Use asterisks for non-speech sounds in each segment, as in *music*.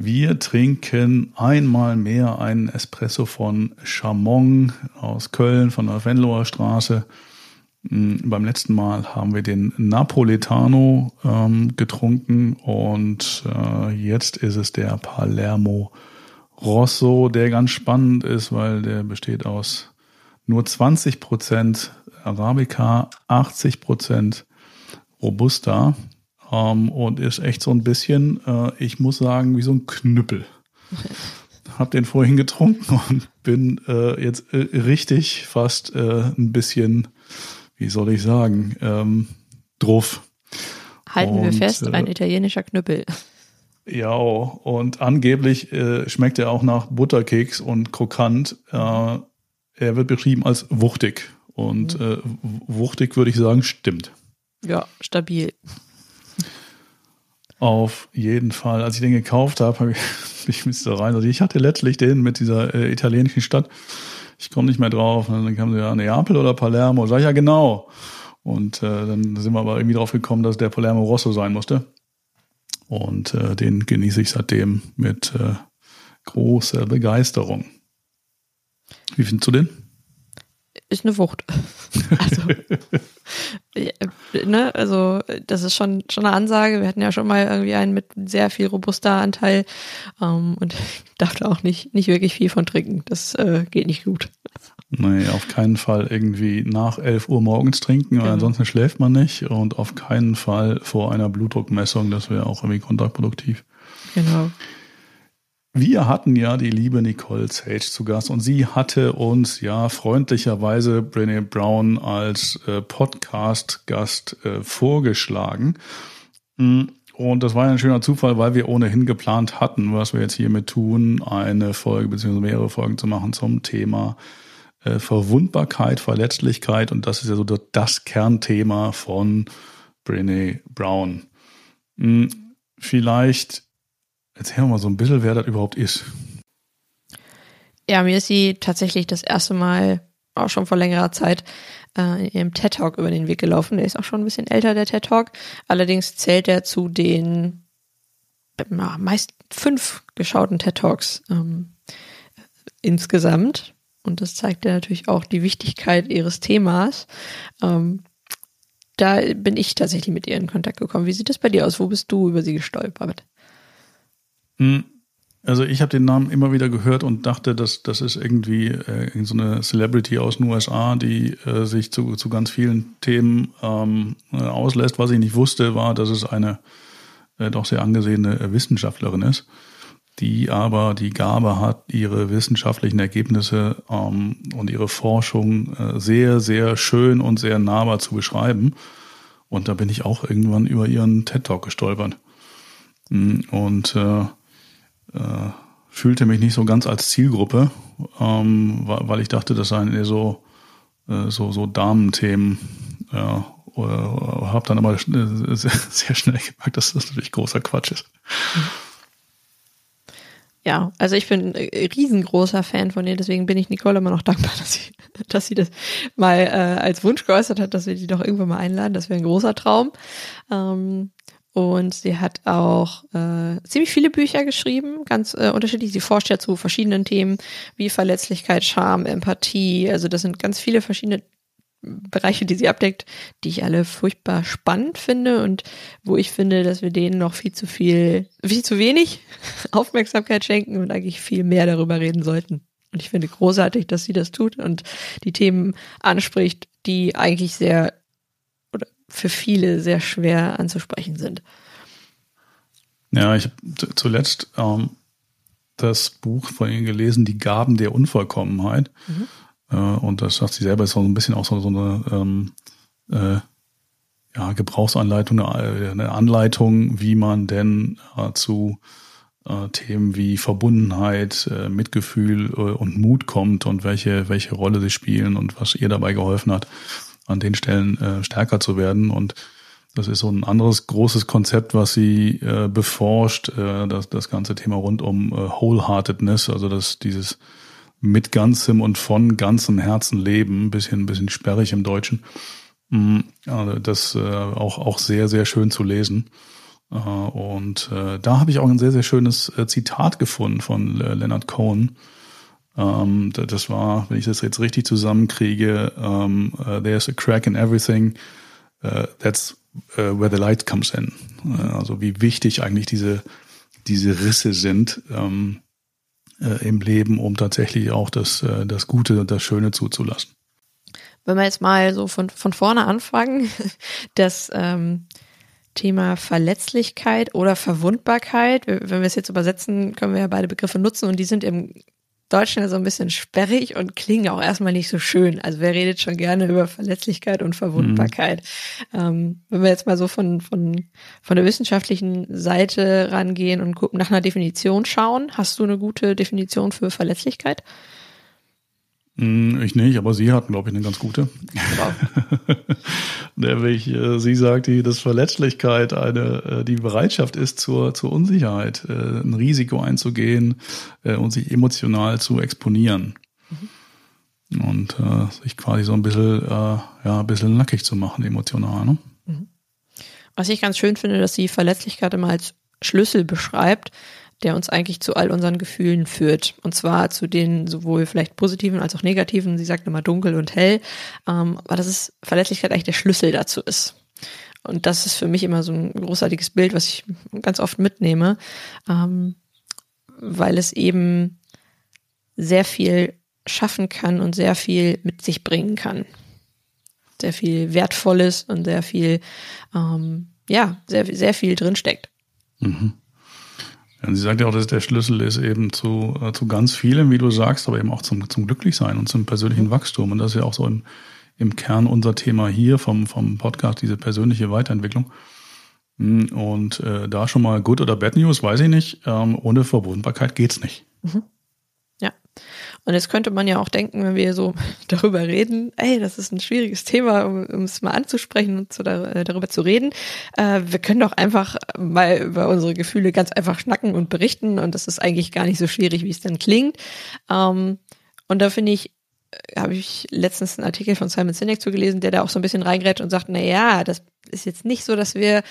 Wir trinken einmal mehr einen Espresso von Chamon aus Köln von der Venloer Straße. Hm, beim letzten Mal haben wir den Napoletano ähm, getrunken und äh, jetzt ist es der Palermo Rosso, der ganz spannend ist, weil der besteht aus nur 20 Prozent Arabica, 80 Prozent Robusta ähm, und ist echt so ein bisschen, äh, ich muss sagen, wie so ein Knüppel. *laughs* Hab den vorhin getrunken und bin äh, jetzt äh, richtig fast äh, ein bisschen, wie soll ich sagen, ähm, druff. Halten und, wir fest, ein äh, italienischer Knüppel. Ja, und angeblich äh, schmeckt er auch nach Butterkeks und krokant. Er wird beschrieben als wuchtig. Und mhm. wuchtig würde ich sagen, stimmt. Ja, stabil. Auf jeden Fall. Als ich den gekauft habe, habe ich *laughs* mich da rein. Also ich hatte letztlich den mit dieser äh, italienischen Stadt. Ich komme nicht mehr drauf. Und dann kam sie ja Neapel oder Palermo. Sag ich ja genau. Und äh, dann sind wir aber irgendwie drauf gekommen, dass der Palermo Rosso sein musste. Und äh, den genieße ich seitdem mit äh, großer Begeisterung. Wie findest du den? Ist eine Wucht. *laughs* Also, ne, also das ist schon, schon eine Ansage. Wir hatten ja schon mal irgendwie einen mit sehr viel robuster Anteil ähm, und *laughs* darf da auch nicht, nicht wirklich viel von trinken. Das äh, geht nicht gut. Nee, auf keinen Fall irgendwie nach 11 Uhr morgens trinken, weil genau. ansonsten schläft man nicht und auf keinen Fall vor einer Blutdruckmessung, das wäre auch irgendwie kontraproduktiv. Genau. Wir hatten ja die liebe Nicole Sage zu Gast und sie hatte uns ja freundlicherweise Brené Brown als äh, Podcast-Gast äh, vorgeschlagen. Mm, und das war ein schöner Zufall, weil wir ohnehin geplant hatten, was wir jetzt hiermit tun, eine Folge bzw. mehrere Folgen zu machen zum Thema äh, Verwundbarkeit, Verletzlichkeit. Und das ist ja so das Kernthema von Brené Brown. Mm, vielleicht Erzähl mal so ein bisschen, wer das überhaupt ist. Ja, mir ist sie tatsächlich das erste Mal, auch schon vor längerer Zeit, äh, in ihrem TED Talk über den Weg gelaufen. Der ist auch schon ein bisschen älter, der TED Talk. Allerdings zählt er zu den na, meist fünf geschauten TED Talks ähm, insgesamt. Und das zeigt ja natürlich auch die Wichtigkeit ihres Themas. Ähm, da bin ich tatsächlich mit ihr in Kontakt gekommen. Wie sieht das bei dir aus? Wo bist du über sie gestolpert? Hm. Also ich habe den Namen immer wieder gehört und dachte, dass das ist irgendwie äh, so eine Celebrity aus den USA, die äh, sich zu, zu ganz vielen Themen ähm, äh, auslässt. Was ich nicht wusste, war, dass es eine äh, doch sehr angesehene Wissenschaftlerin ist, die aber die Gabe hat, ihre wissenschaftlichen Ergebnisse ähm, und ihre Forschung äh, sehr, sehr schön und sehr nahbar zu beschreiben. Und da bin ich auch irgendwann über ihren TED Talk gestolpert. Hm, und äh, äh, fühlte mich nicht so ganz als Zielgruppe, ähm, weil ich dachte, das seien eher so, äh, so, so Damenthemen. Ja, habe dann aber sehr, *laughs* sehr schnell gemerkt, dass das natürlich großer Quatsch ist. Ja, also ich bin ein riesengroßer Fan von ihr, deswegen bin ich Nicole immer noch dankbar, *laughs* dass sie, dass sie das mal äh, als Wunsch geäußert hat, dass wir die doch irgendwann mal einladen. Das wäre ein großer Traum. Ähm, und sie hat auch äh, ziemlich viele Bücher geschrieben, ganz äh, unterschiedlich. Sie forscht ja zu verschiedenen Themen wie Verletzlichkeit, Scham, Empathie. Also das sind ganz viele verschiedene Bereiche, die sie abdeckt, die ich alle furchtbar spannend finde und wo ich finde, dass wir denen noch viel zu viel, viel zu wenig *laughs* Aufmerksamkeit schenken und eigentlich viel mehr darüber reden sollten. Und ich finde großartig, dass sie das tut und die Themen anspricht, die eigentlich sehr für viele sehr schwer anzusprechen sind. Ja, ich habe zuletzt ähm, das Buch von Ihnen gelesen, Die Gaben der Unvollkommenheit. Mhm. Äh, und das sagt sie selber, ist so ein bisschen auch so, so eine ähm, äh, ja, Gebrauchsanleitung, eine, eine, Anleitung, wie man denn äh, zu äh, Themen wie Verbundenheit, äh, Mitgefühl äh, und Mut kommt und welche, welche Rolle sie spielen und was ihr dabei geholfen hat, an den Stellen äh, stärker zu werden. Und das ist so ein anderes großes Konzept, was sie äh, beforscht, äh, das, das ganze Thema rund um äh, Wholeheartedness, also das, dieses mit ganzem und von ganzem Herzen leben, bisschen, bisschen sperrig im Deutschen. Mm, also das äh, auch, auch sehr, sehr schön zu lesen. Äh, und äh, da habe ich auch ein sehr, sehr schönes äh, Zitat gefunden von äh, Leonard Cohen. Ähm, das war, wenn ich das jetzt richtig zusammenkriege, ähm, uh, there's a crack in everything. Uh, that's uh, where the light comes in. also wie wichtig eigentlich diese, diese Risse sind ähm, im Leben, um tatsächlich auch das, das Gute und das Schöne zuzulassen. Wenn wir jetzt mal so von, von vorne anfangen, *laughs* das ähm, Thema Verletzlichkeit oder Verwundbarkeit, wenn wir es jetzt übersetzen, können wir ja beide Begriffe nutzen und die sind im Deutschen ja so ein bisschen sperrig und klingen auch erstmal nicht so schön. Also wer redet schon gerne über Verletzlichkeit und Verwundbarkeit? Mhm. Ähm, wenn wir jetzt mal so von, von, von der wissenschaftlichen Seite rangehen und gucken, nach einer Definition schauen, hast du eine gute Definition für Verletzlichkeit? Hm, ich nicht, aber sie hatten, glaube ich, eine ganz gute. Wow. *laughs* Nämlich, äh, sie sagt, dass Verletzlichkeit eine, äh, die Bereitschaft ist zur, zur Unsicherheit, äh, ein Risiko einzugehen und sich emotional zu exponieren. Mhm. Und sich quasi so ein bisschen, ja, ein bisschen nackig zu machen, emotional. Ne? Mhm. Was ich ganz schön finde, dass sie Verletzlichkeit immer als Schlüssel beschreibt, der uns eigentlich zu all unseren Gefühlen führt. Und zwar zu den sowohl vielleicht positiven als auch negativen. Sie sagt immer dunkel und hell. Ähm, aber dass es Verletzlichkeit eigentlich der Schlüssel dazu ist. Und das ist für mich immer so ein großartiges Bild, was ich ganz oft mitnehme, ähm, weil es eben sehr viel schaffen kann und sehr viel mit sich bringen kann. Sehr viel Wertvolles und sehr viel, ähm, ja, sehr, sehr viel drinsteckt. Mhm. Ja, sie sagt ja auch, dass der Schlüssel ist eben zu, äh, zu ganz vielem, wie du sagst, aber eben auch zum, zum Glücklichsein und zum persönlichen mhm. Wachstum. Und das ist ja auch so im, im Kern unser Thema hier vom, vom Podcast, diese persönliche Weiterentwicklung. Hm, und äh, da schon mal Good oder Bad News, weiß ich nicht. Ähm, ohne Verbundenbarkeit geht's nicht. Mhm. Und jetzt könnte man ja auch denken, wenn wir so *laughs* darüber reden, ey, das ist ein schwieriges Thema, um, es mal anzusprechen und zu, äh, darüber zu reden. Äh, wir können doch einfach mal über unsere Gefühle ganz einfach schnacken und berichten und das ist eigentlich gar nicht so schwierig, wie es dann klingt. Ähm, und da finde ich, äh, habe ich letztens einen Artikel von Simon Sinek zugelesen, der da auch so ein bisschen reingrätscht und sagt, na ja, das ist jetzt nicht so, dass wir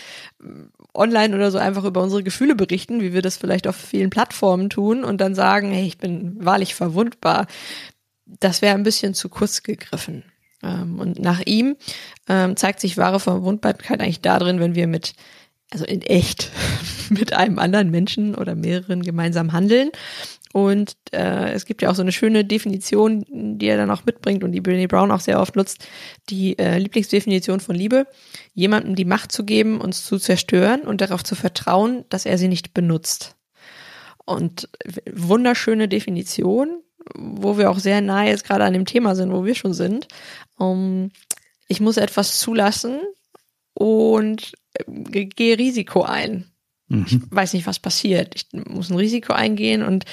online oder so einfach über unsere Gefühle berichten, wie wir das vielleicht auf vielen Plattformen tun und dann sagen, hey, ich bin wahrlich verwundbar. Das wäre ein bisschen zu kurz gegriffen. Ähm, und nach ihm ähm, zeigt sich wahre Verwundbarkeit eigentlich darin, wenn wir mit also in echt *laughs* mit einem anderen Menschen oder mehreren gemeinsam handeln und äh, es gibt ja auch so eine schöne Definition, die er dann auch mitbringt und die Brené Brown auch sehr oft nutzt, die äh, Lieblingsdefinition von Liebe, jemandem die Macht zu geben, uns zu zerstören und darauf zu vertrauen, dass er sie nicht benutzt. Und wunderschöne Definition, wo wir auch sehr nahe jetzt gerade an dem Thema sind, wo wir schon sind. Um, ich muss etwas zulassen und äh, gehe Risiko ein. Mhm. Ich weiß nicht, was passiert. Ich muss ein Risiko eingehen und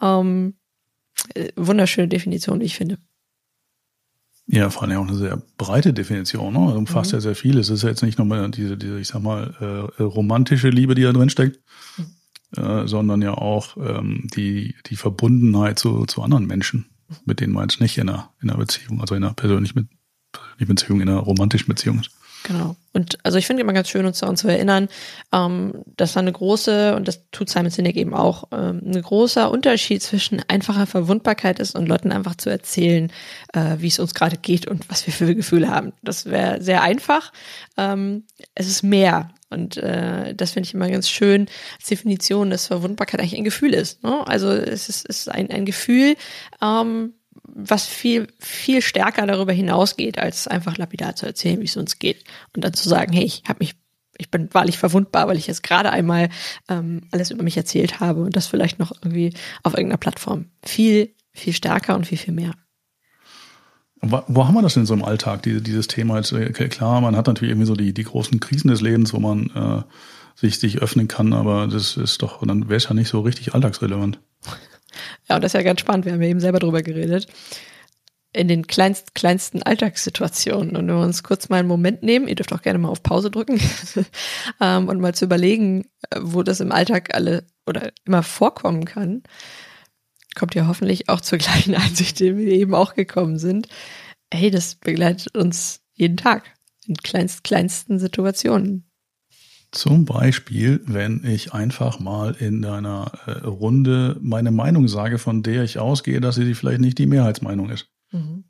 ähm, äh, wunderschöne Definition, wie ich finde. Ja, vor allem auch eine sehr breite Definition, ne? umfasst mhm. ja sehr viel. Es ist ja jetzt nicht nur diese, diese, ich sag mal, äh, romantische Liebe, die da drin steckt, mhm. äh, sondern ja auch ähm, die, die Verbundenheit zu, zu anderen Menschen, mit denen man jetzt nicht in einer, in einer Beziehung, also in einer persönlichen, persönlichen Beziehung, in einer romantischen Beziehung ist. Genau. Und also ich finde immer ganz schön, uns daran zu erinnern, ähm, dass da eine große, und das tut Simon Sinek eben auch, ähm, ein großer Unterschied zwischen einfacher Verwundbarkeit ist und Leuten einfach zu erzählen, äh, wie es uns gerade geht und was wir für Gefühle haben. Das wäre sehr einfach. Ähm, es ist mehr. Und äh, das finde ich immer ganz schön als Definition, dass Verwundbarkeit eigentlich ein Gefühl ist. Ne? Also es ist, es ist ein, ein Gefühl, ähm, was viel, viel stärker darüber hinausgeht, als einfach lapidar zu erzählen, wie es uns geht. Und dann zu sagen, hey, ich habe mich, ich bin wahrlich verwundbar, weil ich jetzt gerade einmal ähm, alles über mich erzählt habe und das vielleicht noch irgendwie auf irgendeiner Plattform. Viel, viel stärker und viel, viel mehr. Wo, wo haben wir das denn so im Alltag, diese, dieses Thema? Jetzt, äh, klar, man hat natürlich irgendwie so die, die großen Krisen des Lebens, wo man äh, sich, sich öffnen kann, aber das ist doch, dann wäre es ja nicht so richtig alltagsrelevant. Ja, und das ist ja ganz spannend. Wir haben ja eben selber drüber geredet. In den kleinst, kleinsten Alltagssituationen. Und wenn wir uns kurz mal einen Moment nehmen, ihr dürft auch gerne mal auf Pause drücken *laughs* ähm, und mal zu überlegen, wo das im Alltag alle oder immer vorkommen kann, kommt ihr hoffentlich auch zur *laughs* gleichen Einsicht, die wir eben auch gekommen sind. Hey, das begleitet uns jeden Tag in kleinst, kleinsten Situationen. Zum Beispiel, wenn ich einfach mal in einer äh, Runde meine Meinung sage, von der ich ausgehe, dass sie vielleicht nicht die Mehrheitsmeinung ist. Mhm.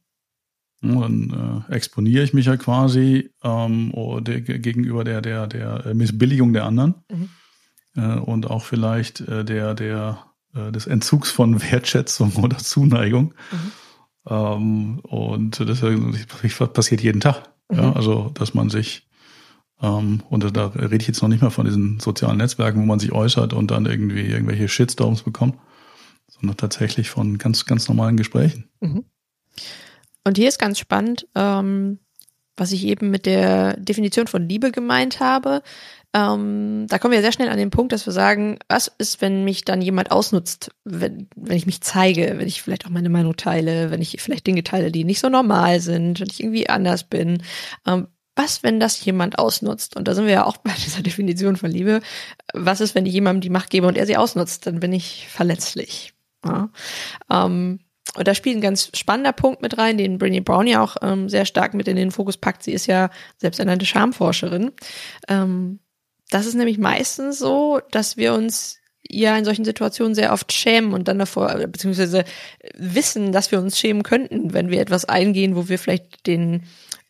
dann äh, exponiere ich mich ja quasi ähm, der, gegenüber der, der, der Missbilligung der anderen mhm. äh, und auch vielleicht äh, der, der, äh, des Entzugs von Wertschätzung oder Zuneigung. Mhm. Ähm, und das, das passiert jeden Tag. Mhm. Ja, also, dass man sich ähm, und da rede ich jetzt noch nicht mal von diesen sozialen Netzwerken, wo man sich äußert und dann irgendwie irgendwelche Shitstorms bekommt, sondern tatsächlich von ganz, ganz normalen Gesprächen. Mhm. Und hier ist ganz spannend, ähm, was ich eben mit der Definition von Liebe gemeint habe. Ähm, da kommen wir sehr schnell an den Punkt, dass wir sagen, was ist, wenn mich dann jemand ausnutzt, wenn, wenn ich mich zeige, wenn ich vielleicht auch meine Meinung teile, wenn ich vielleicht Dinge teile, die nicht so normal sind, wenn ich irgendwie anders bin. Ähm, was, wenn das jemand ausnutzt? Und da sind wir ja auch bei *laughs* dieser Definition von Liebe. Was ist, wenn ich jemandem die Macht gebe und er sie ausnutzt? Dann bin ich verletzlich. Ja. Ähm, und da spielt ein ganz spannender Punkt mit rein, den Brené Brown ja auch ähm, sehr stark mit in den Fokus packt. Sie ist ja selbsternannte Schamforscherin. Ähm, das ist nämlich meistens so, dass wir uns ja in solchen Situationen sehr oft schämen und dann davor, beziehungsweise wissen, dass wir uns schämen könnten, wenn wir etwas eingehen, wo wir vielleicht den äh,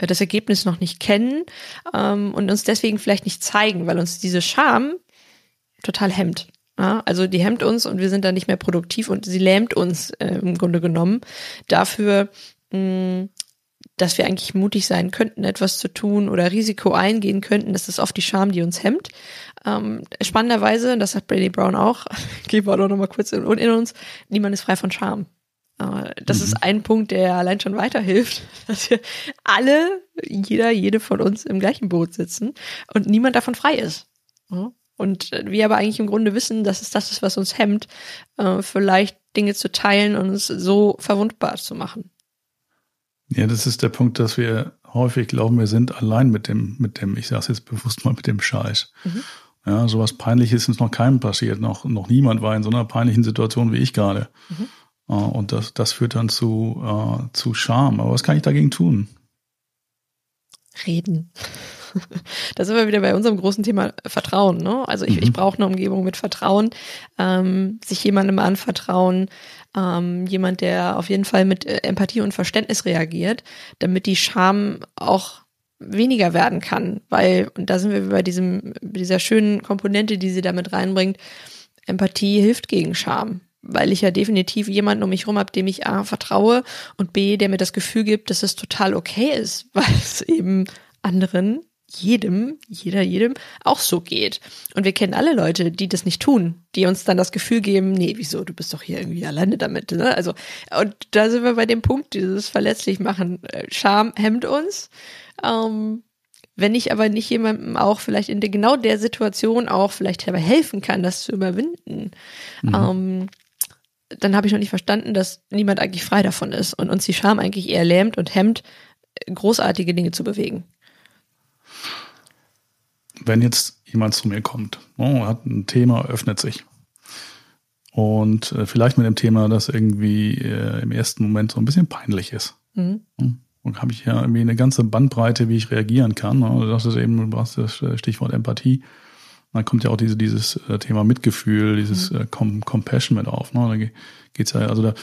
das Ergebnis noch nicht kennen ähm, und uns deswegen vielleicht nicht zeigen, weil uns diese Scham total hemmt. Ja, also die hemmt uns und wir sind dann nicht mehr produktiv und sie lähmt uns äh, im Grunde genommen dafür, mh, dass wir eigentlich mutig sein könnten, etwas zu tun oder Risiko eingehen könnten. Das ist oft die Scham, die uns hemmt. Ähm, spannenderweise, und das hat Brady Brown auch, *laughs* geben wir auch noch mal kurz in, in uns, niemand ist frei von Scham. Äh, das mhm. ist ein Punkt, der allein schon weiterhilft, *laughs* dass wir alle, jeder, jede von uns im gleichen Boot sitzen und niemand davon frei ist. Und wir aber eigentlich im Grunde wissen, dass es das ist, was uns hemmt, äh, vielleicht Dinge zu teilen und uns so verwundbar zu machen. Ja, das ist der Punkt, dass wir häufig glauben, wir sind allein mit dem, mit dem, ich sage es jetzt bewusst mal, mit dem Scheiß. Mhm. Ja, sowas Peinliches ist noch keinem passiert. Noch, noch niemand war in so einer peinlichen Situation wie ich gerade. Mhm. Äh, und das, das führt dann zu, uh, zu Scham. Aber was kann ich dagegen tun? Reden. *laughs* da sind wir wieder bei unserem großen Thema Vertrauen. Ne? Also ich, mhm. ich brauche eine Umgebung mit Vertrauen, ähm, sich jemandem anvertrauen, ähm, jemand, der auf jeden Fall mit äh, Empathie und Verständnis reagiert, damit die Scham auch weniger werden kann, weil, und da sind wir bei diesem, dieser schönen Komponente, die sie damit reinbringt, Empathie hilft gegen Scham weil ich ja definitiv jemanden um mich herum habe, dem ich A vertraue und B, der mir das Gefühl gibt, dass es total okay ist, *laughs* weil es eben anderen jedem, jeder, jedem auch so geht. Und wir kennen alle Leute, die das nicht tun, die uns dann das Gefühl geben, nee, wieso, du bist doch hier irgendwie alleine damit. Ne? Also, und da sind wir bei dem Punkt, dieses verletzlich machen. Äh, Scham hemmt uns. Ähm, wenn ich aber nicht jemandem auch vielleicht in der, genau der Situation auch vielleicht dabei helfen kann, das zu überwinden, mhm. ähm, dann habe ich noch nicht verstanden, dass niemand eigentlich frei davon ist und uns die Scham eigentlich eher lähmt und hemmt, großartige Dinge zu bewegen wenn jetzt jemand zu mir kommt, oh, hat ein Thema, öffnet sich. Und äh, vielleicht mit dem Thema, das irgendwie äh, im ersten Moment so ein bisschen peinlich ist. Mhm. Und habe ich ja irgendwie eine ganze Bandbreite, wie ich reagieren kann. Ne? Das ist eben, du hast das Stichwort Empathie. Dann kommt ja auch diese, dieses äh, Thema Mitgefühl, dieses mhm. äh, Compassion mit auf. Ne? Da geht's ja, also da,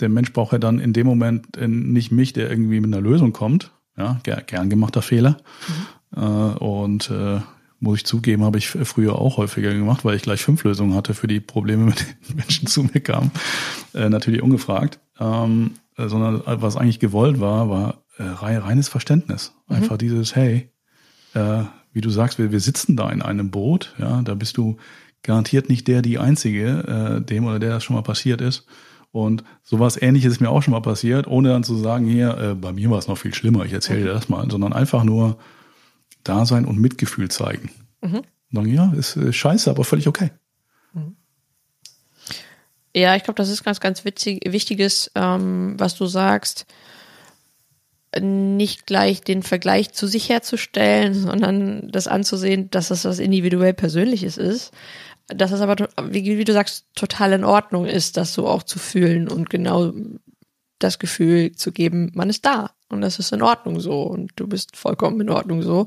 der Mensch braucht ja dann in dem Moment nicht mich, der irgendwie mit einer Lösung kommt. Ja, gern gemachter Fehler. Mhm. Äh, und äh, muss ich zugeben, habe ich früher auch häufiger gemacht, weil ich gleich fünf Lösungen hatte für die Probleme, mit denen Menschen *laughs* zu mir kamen. Äh, natürlich ungefragt. Ähm, äh, sondern was eigentlich gewollt war, war äh, reines Verständnis. Mhm. Einfach dieses, hey, äh, wie du sagst, wir, wir sitzen da in einem Boot, ja, da bist du garantiert nicht der, die Einzige, äh, dem oder der das schon mal passiert ist. Und sowas ähnliches ist mir auch schon mal passiert, ohne dann zu sagen, hier, äh, bei mir war es noch viel schlimmer, ich erzähle dir das mal, sondern einfach nur, da sein und Mitgefühl zeigen. Mhm. sagen, ja, ist äh, scheiße, aber völlig okay. Ja, ich glaube, das ist ganz, ganz witzig, wichtiges, ähm, was du sagst. Nicht gleich den Vergleich zu sich herzustellen, sondern das anzusehen, dass das was individuell Persönliches ist. Dass es aber, wie, wie du sagst, total in Ordnung ist, das so auch zu fühlen und genau das Gefühl zu geben, man ist da und das ist in Ordnung so und du bist vollkommen in Ordnung so.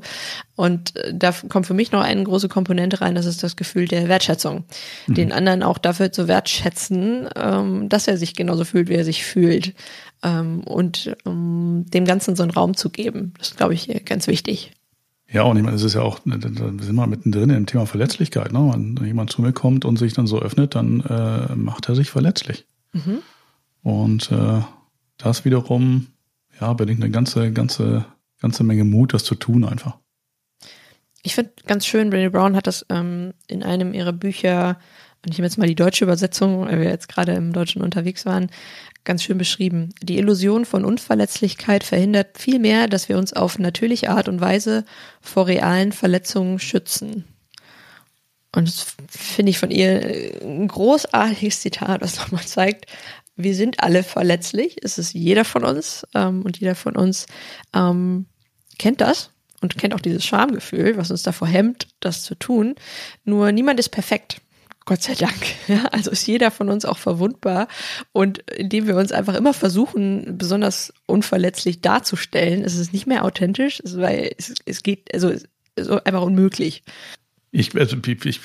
Und äh, da kommt für mich noch eine große Komponente rein, das ist das Gefühl der Wertschätzung. Mhm. Den anderen auch dafür zu wertschätzen, ähm, dass er sich genauso fühlt, wie er sich fühlt. Ähm, und um dem Ganzen so einen Raum zu geben. Das ist, glaube ich, ganz wichtig. Ja, und ich meine, es ist ja auch, da sind wir mittendrin im Thema Verletzlichkeit. Ne? Wenn jemand zu mir kommt und sich dann so öffnet, dann äh, macht er sich verletzlich. Mhm. Und äh, das wiederum ja, bedingt eine ganze, ganze, ganze Menge Mut, das zu tun einfach. Ich finde ganz schön, Brené Brown hat das ähm, in einem ihrer Bücher, und ich nehme jetzt mal die deutsche Übersetzung, weil wir jetzt gerade im Deutschen unterwegs waren, ganz schön beschrieben. Die Illusion von Unverletzlichkeit verhindert vielmehr, dass wir uns auf natürliche Art und Weise vor realen Verletzungen schützen. Und das finde ich von ihr ein großartiges Zitat, was nochmal zeigt, wir sind alle verletzlich. Es ist jeder von uns ähm, und jeder von uns ähm, kennt das und kennt auch dieses Schamgefühl, was uns davor hemmt, das zu tun. Nur niemand ist perfekt. Gott sei Dank. *laughs* Ja, also ist jeder von uns auch verwundbar. Und indem wir uns einfach immer versuchen, besonders unverletzlich darzustellen, ist es nicht mehr authentisch, weil es, es geht, also einfach unmöglich. Ich, also, ich, ich,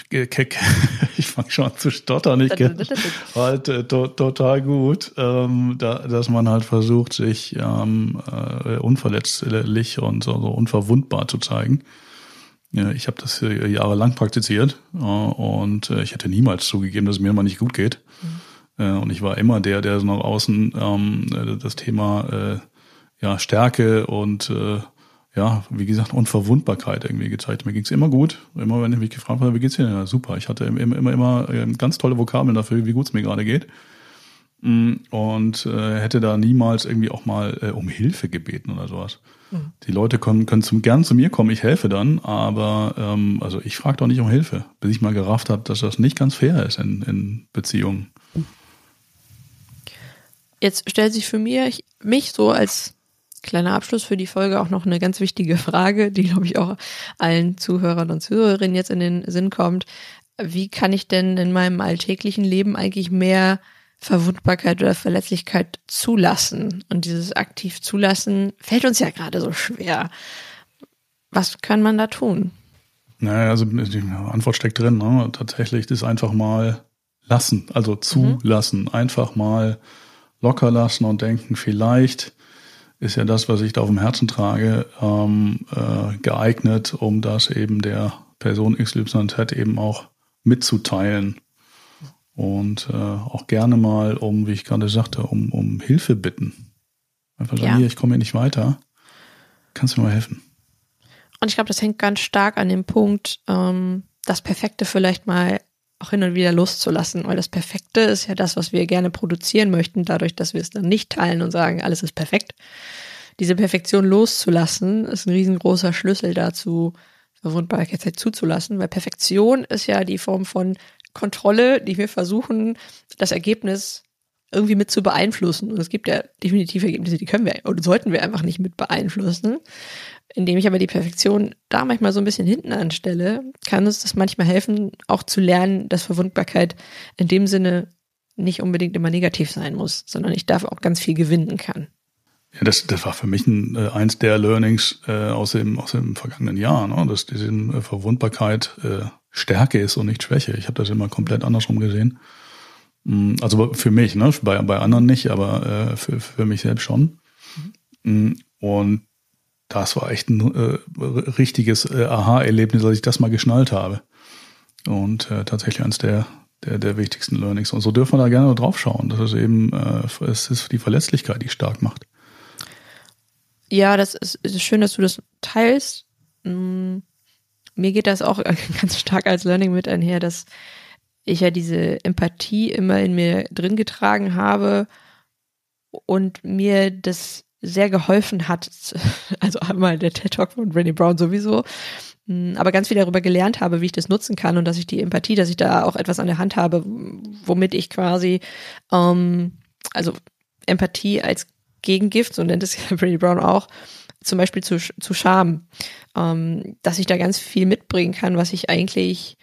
ich *laughs* fange schon an zu stottern. Ich kenne halt äh, to, total gut, ähm, da, dass man halt versucht, sich ähm, äh, unverletzlich und so, so unverwundbar zu zeigen. Ja, ich habe das jahrelang praktiziert äh, und äh, ich hätte niemals zugegeben, dass es mir mal nicht gut geht. Mhm. Äh, und ich war immer der, der so nach außen ähm, das Thema äh, ja, Stärke und äh, ja, wie gesagt, Unverwundbarkeit irgendwie gezeigt. Mir ging's immer gut. Immer wenn ich mich gefragt habe, wie geht's dir? Ja, super. Ich hatte immer, immer, immer ähm, ganz tolle Vokabeln dafür, wie gut es mir gerade geht. Mm, und äh, hätte da niemals irgendwie auch mal äh, um Hilfe gebeten oder sowas. Mhm. Die Leute können, können zum, gern zu mir kommen, ich helfe dann, aber ähm, also ich frage doch nicht um Hilfe, bis ich mal gerafft habe, dass das nicht ganz fair ist in, in Beziehungen. Jetzt stellt sich für mich, mich so als kleiner Abschluss für die Folge auch noch eine ganz wichtige *laughs* Frage, die, glaube ich, auch allen Zuhörern und Zuhörerinnen jetzt in den Sinn kommt. Wie kann ich denn in meinem alltäglichen Leben eigentlich mehr Verwundbarkeit oder Verletzlichkeit zulassen? Und dieses aktiv zulassen fällt uns ja gerade so schwer. Was kann man da tun? Naja, also die Antwort steckt drin. Ne? Tatsächlich ist einfach mal lassen, also mhm. zulassen. Mhm. Einfach mal locker lassen und denken, vielleicht ist ja das, was ich da auf dem Herzen trage, ähm, äh, geeignet, um das eben der Person XYZ eben auch mitzuteilen. Und äh, auch gerne mal um, wie ich gerade sagte, um, um Hilfe bitten. Einfach sagen, ja. hier, ich komme hier nicht weiter. Kannst du mir mal helfen? Und ich glaube, das hängt ganz stark an dem Punkt, ähm, das Perfekte vielleicht mal auch hin und wieder loszulassen, weil das Perfekte ist ja das, was wir gerne produzieren möchten, dadurch, dass wir es dann nicht teilen und sagen, alles ist perfekt. Diese Perfektion loszulassen, ist ein riesengroßer Schlüssel dazu, Verwundbarkeit zuzulassen, weil Perfektion ist ja die Form von Kontrolle, die wir versuchen, das Ergebnis irgendwie mit zu beeinflussen. Und es gibt ja definitiv Ergebnisse, die können wir oder sollten wir einfach nicht mit beeinflussen. Indem ich aber die Perfektion da manchmal so ein bisschen hinten anstelle, kann uns das manchmal helfen, auch zu lernen, dass Verwundbarkeit in dem Sinne nicht unbedingt immer negativ sein muss, sondern ich darf auch ganz viel gewinnen kann. Ja, das, das war für mich ein, äh, eins der Learnings äh, aus, dem, aus dem vergangenen Jahr, ne? dass diese äh, Verwundbarkeit äh, Stärke ist und nicht Schwäche. Ich habe das immer komplett andersrum gesehen. Mm, also für mich, ne? bei, bei anderen nicht, aber äh, für, für mich selbst schon. Mhm. Und das war echt ein äh, richtiges äh, Aha-Erlebnis, als ich das mal geschnallt habe. Und äh, tatsächlich eines der, der, der wichtigsten Learnings. Und so dürfen wir da gerne drauf schauen. Das ist eben, äh, es ist die Verletzlichkeit, die stark macht. Ja, das ist, ist schön, dass du das teilst. Mm, mir geht das auch *laughs* ganz stark als Learning mit einher, dass ich ja diese Empathie immer in mir drin getragen habe und mir das sehr geholfen hat. *laughs* Also einmal der TED Talk von Brené Brown sowieso, hm, aber ganz viel darüber gelernt habe, wie ich das nutzen kann und dass ich die Empathie, dass ich da auch etwas an der Hand habe, womit ich quasi, ähm, also Empathie als Gegengift, so nennt es ja *laughs* Brené Brown auch, zum Beispiel zu, zu Scham, ähm, dass ich da ganz viel mitbringen kann, was ich eigentlich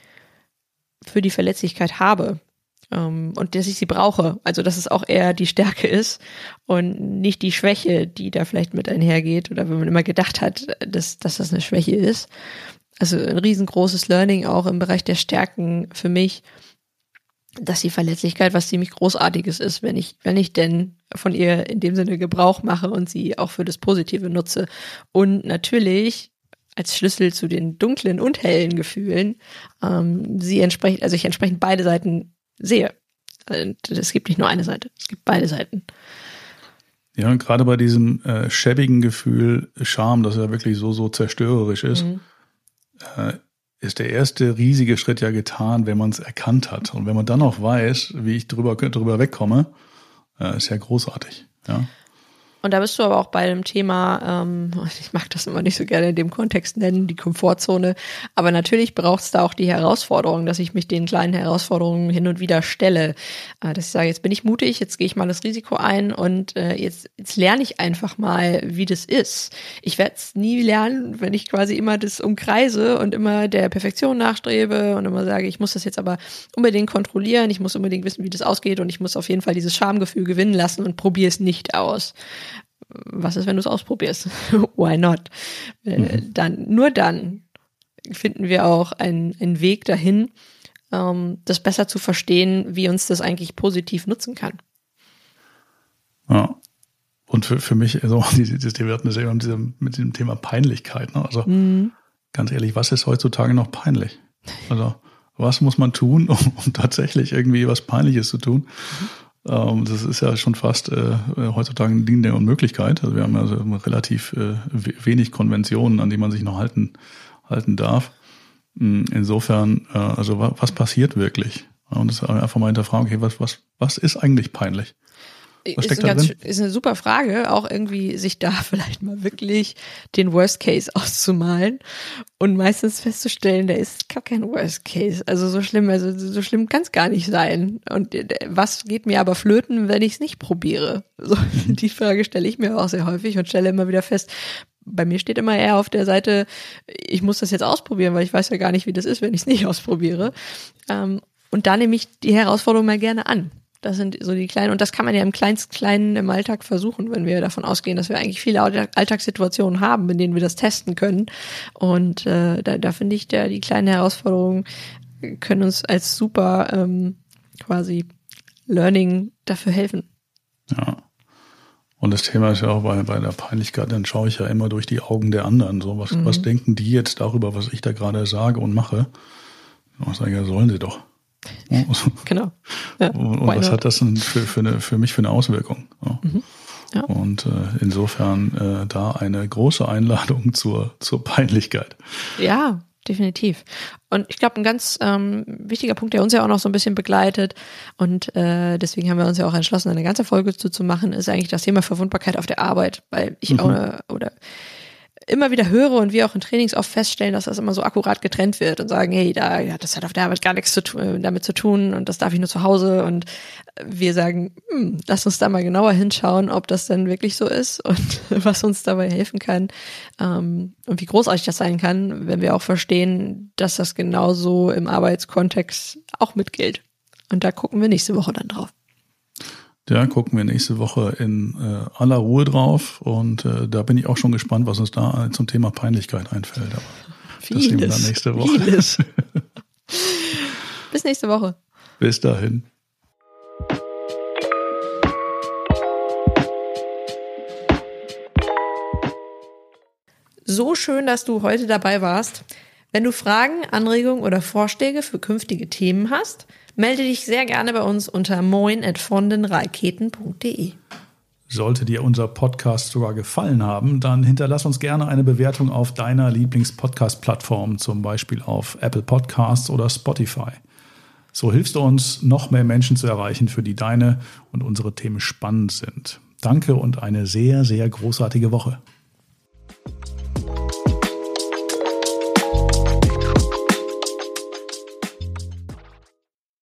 für die Verletzlichkeit habe ähm, und dass ich sie brauche. Also dass es auch eher die Stärke ist und nicht die Schwäche, die da vielleicht mit einhergeht oder wenn man immer gedacht hat, dass, dass das eine Schwäche ist. Also ein riesengroßes Learning auch im Bereich der Stärken für mich, dass die Verletzlichkeit was ziemlich Großartiges ist, wenn ich, wenn ich denn von ihr in dem Sinne Gebrauch mache und sie auch für das Positive nutze. Und natürlich als Schlüssel zu den dunklen und hellen Gefühlen ähm, sie entsprechend, also ich entsprechend beide Seiten sehe. Äh, es gibt nicht nur eine Seite, es gibt beide Seiten. Ja, und gerade bei diesem äh, schäbigen Gefühl Scham, das ja wirklich so, so zerstörerisch ist, mhm. äh, ist der erste riesige Schritt ja getan, wenn man es erkannt hat. Und wenn man dann auch weiß, wie ich drüber, drüber wegkomme, äh, ist ja großartig. Ja. Und da bist du aber auch bei dem Thema, ähm, *laughs* ich mag das immer nicht so gerne in dem Kontext nennen, die Komfortzone, aber natürlich braucht es da auch die Herausforderung, dass ich mich den kleinen Herausforderungen hin und wieder stelle. Äh, dass ich sage, jetzt bin ich mutig, jetzt gehe ich mal das Risiko ein und äh, jetzt, jetzt lerne ich einfach mal, wie das ist. Ich werde es nie lernen, wenn ich quasi immer das umkreise und immer der Perfektion nachstrebe und immer sage, ich muss das jetzt aber unbedingt kontrollieren, ich muss unbedingt wissen, wie das ausgeht und ich muss auf jeden Fall dieses Schamgefühl gewinnen lassen und probiere es nicht aus was ist, wenn du es ausprobierst? *laughs* Why not? Äh, mhm. Dann, nur dann finden wir auch einen, einen Weg dahin, ähm, das besser zu verstehen, wie uns das eigentlich positiv nutzen kann. Ja. Und für, für mich, also, dieses, wir hatten das eben mit diesem, mit diesem Thema Peinlichkeit. Ne? Also, mhm. ganz ehrlich, was ist heutzutage noch peinlich? Also, was muss man tun, *laughs* um, um tatsächlich irgendwie was Peinliches zu tun? Mhm. Ähm, das ist ja schon fast äh, heutzutage ein Ding der Unmöglichkeit. Also wir haben also relativ äh, wenig Konventionen, an die man sich noch halten, halten darf. Hm, insofern, äh, also was passiert wirklich? Und das einfach mal hinterfragen, okay, was, was, was ist eigentlich peinlich? Was ist, ein ganz, ist eine super Frage, auch irgendwie sich da *laughs* vielleicht mal wirklich den Worst Case auszumalen und meistens festzustellen, der ist gar kein Worst Case. Also so schlimm, also so schlimm kann es gar nicht sein. Und äh, was geht mir aber flöten, wenn ich es nicht probiere? So, *laughs* die Frage stelle ich mir auch sehr häufig und stelle immer wieder fest, bei mir steht immer eher auf der Seite, ich muss das jetzt ausprobieren, weil ich weiß ja gar nicht, wie das ist, wenn ich es nicht ausprobiere. Ähm, und da nehme ich die Herausforderung mal gerne an. Das sind so die kleinen, und das kann man ja im kleinst kleinen im Alltag versuchen, wenn wir davon ausgehen, dass wir eigentlich viele Alltagssituationen haben, in denen wir das testen können. Und äh, da, da finde ich, der, die kleinen Herausforderungen können uns als super ähm, quasi Learning dafür helfen. Ja. Und das Thema ist ja auch bei, bei der Peinlichkeit, dann schaue ich ja immer durch die Augen der anderen. So, was, mhm. was denken die jetzt darüber, was ich da gerade sage und mache? Ich sage, ja, sollen sie doch. *laughs* genau. Ja, und was hat das denn für, für, eine, für mich für eine Auswirkung? Ja. Mhm. Ja. Und äh, insofern äh, da eine große Einladung zur, zur Peinlichkeit. Ja, definitiv. Und ich glaube, ein ganz ähm, wichtiger Punkt, der uns ja auch noch so ein bisschen begleitet und äh, deswegen haben wir uns ja auch entschlossen, eine ganze Folge zu, zu machen, ist eigentlich das Thema Verwundbarkeit auf der Arbeit, weil ich mhm. auch, oder immer wieder höre und wir auch in Trainings oft feststellen, dass das immer so akkurat getrennt wird und sagen, hey, da, ja, das hat auf der Arbeit gar nichts zu äh, damit zu tun und das darf ich nur zu Hause und wir sagen, hm, lass uns da mal genauer hinschauen, ob das denn wirklich so ist und *laughs* was uns dabei helfen kann ähm, und wie großartig das sein kann, wenn wir auch verstehen, dass das genauso im Arbeitskontext auch mitgilt. Und da gucken wir nächste Woche dann drauf. Ja, gucken wir nächste Woche in äh, aller Ruhe drauf und äh, da bin ich auch schon gespannt, was uns da zum Thema Peinlichkeit einfällt. Aber vieles, das sehen wir dann nächste Woche. Vieles. *laughs* Bis nächste Woche. Bis dahin. So schön, dass du heute dabei warst. Wenn du Fragen, Anregungen oder Vorschläge für künftige Themen hast, Melde dich sehr gerne bei uns unter moin.vondenraketen.de. Sollte dir unser Podcast sogar gefallen haben, dann hinterlass uns gerne eine Bewertung auf deiner Lieblings-Podcast-Plattform, zum Beispiel auf Apple Podcasts oder Spotify. So hilfst du uns, noch mehr Menschen zu erreichen, für die deine und unsere Themen spannend sind. Danke und eine sehr, sehr großartige Woche.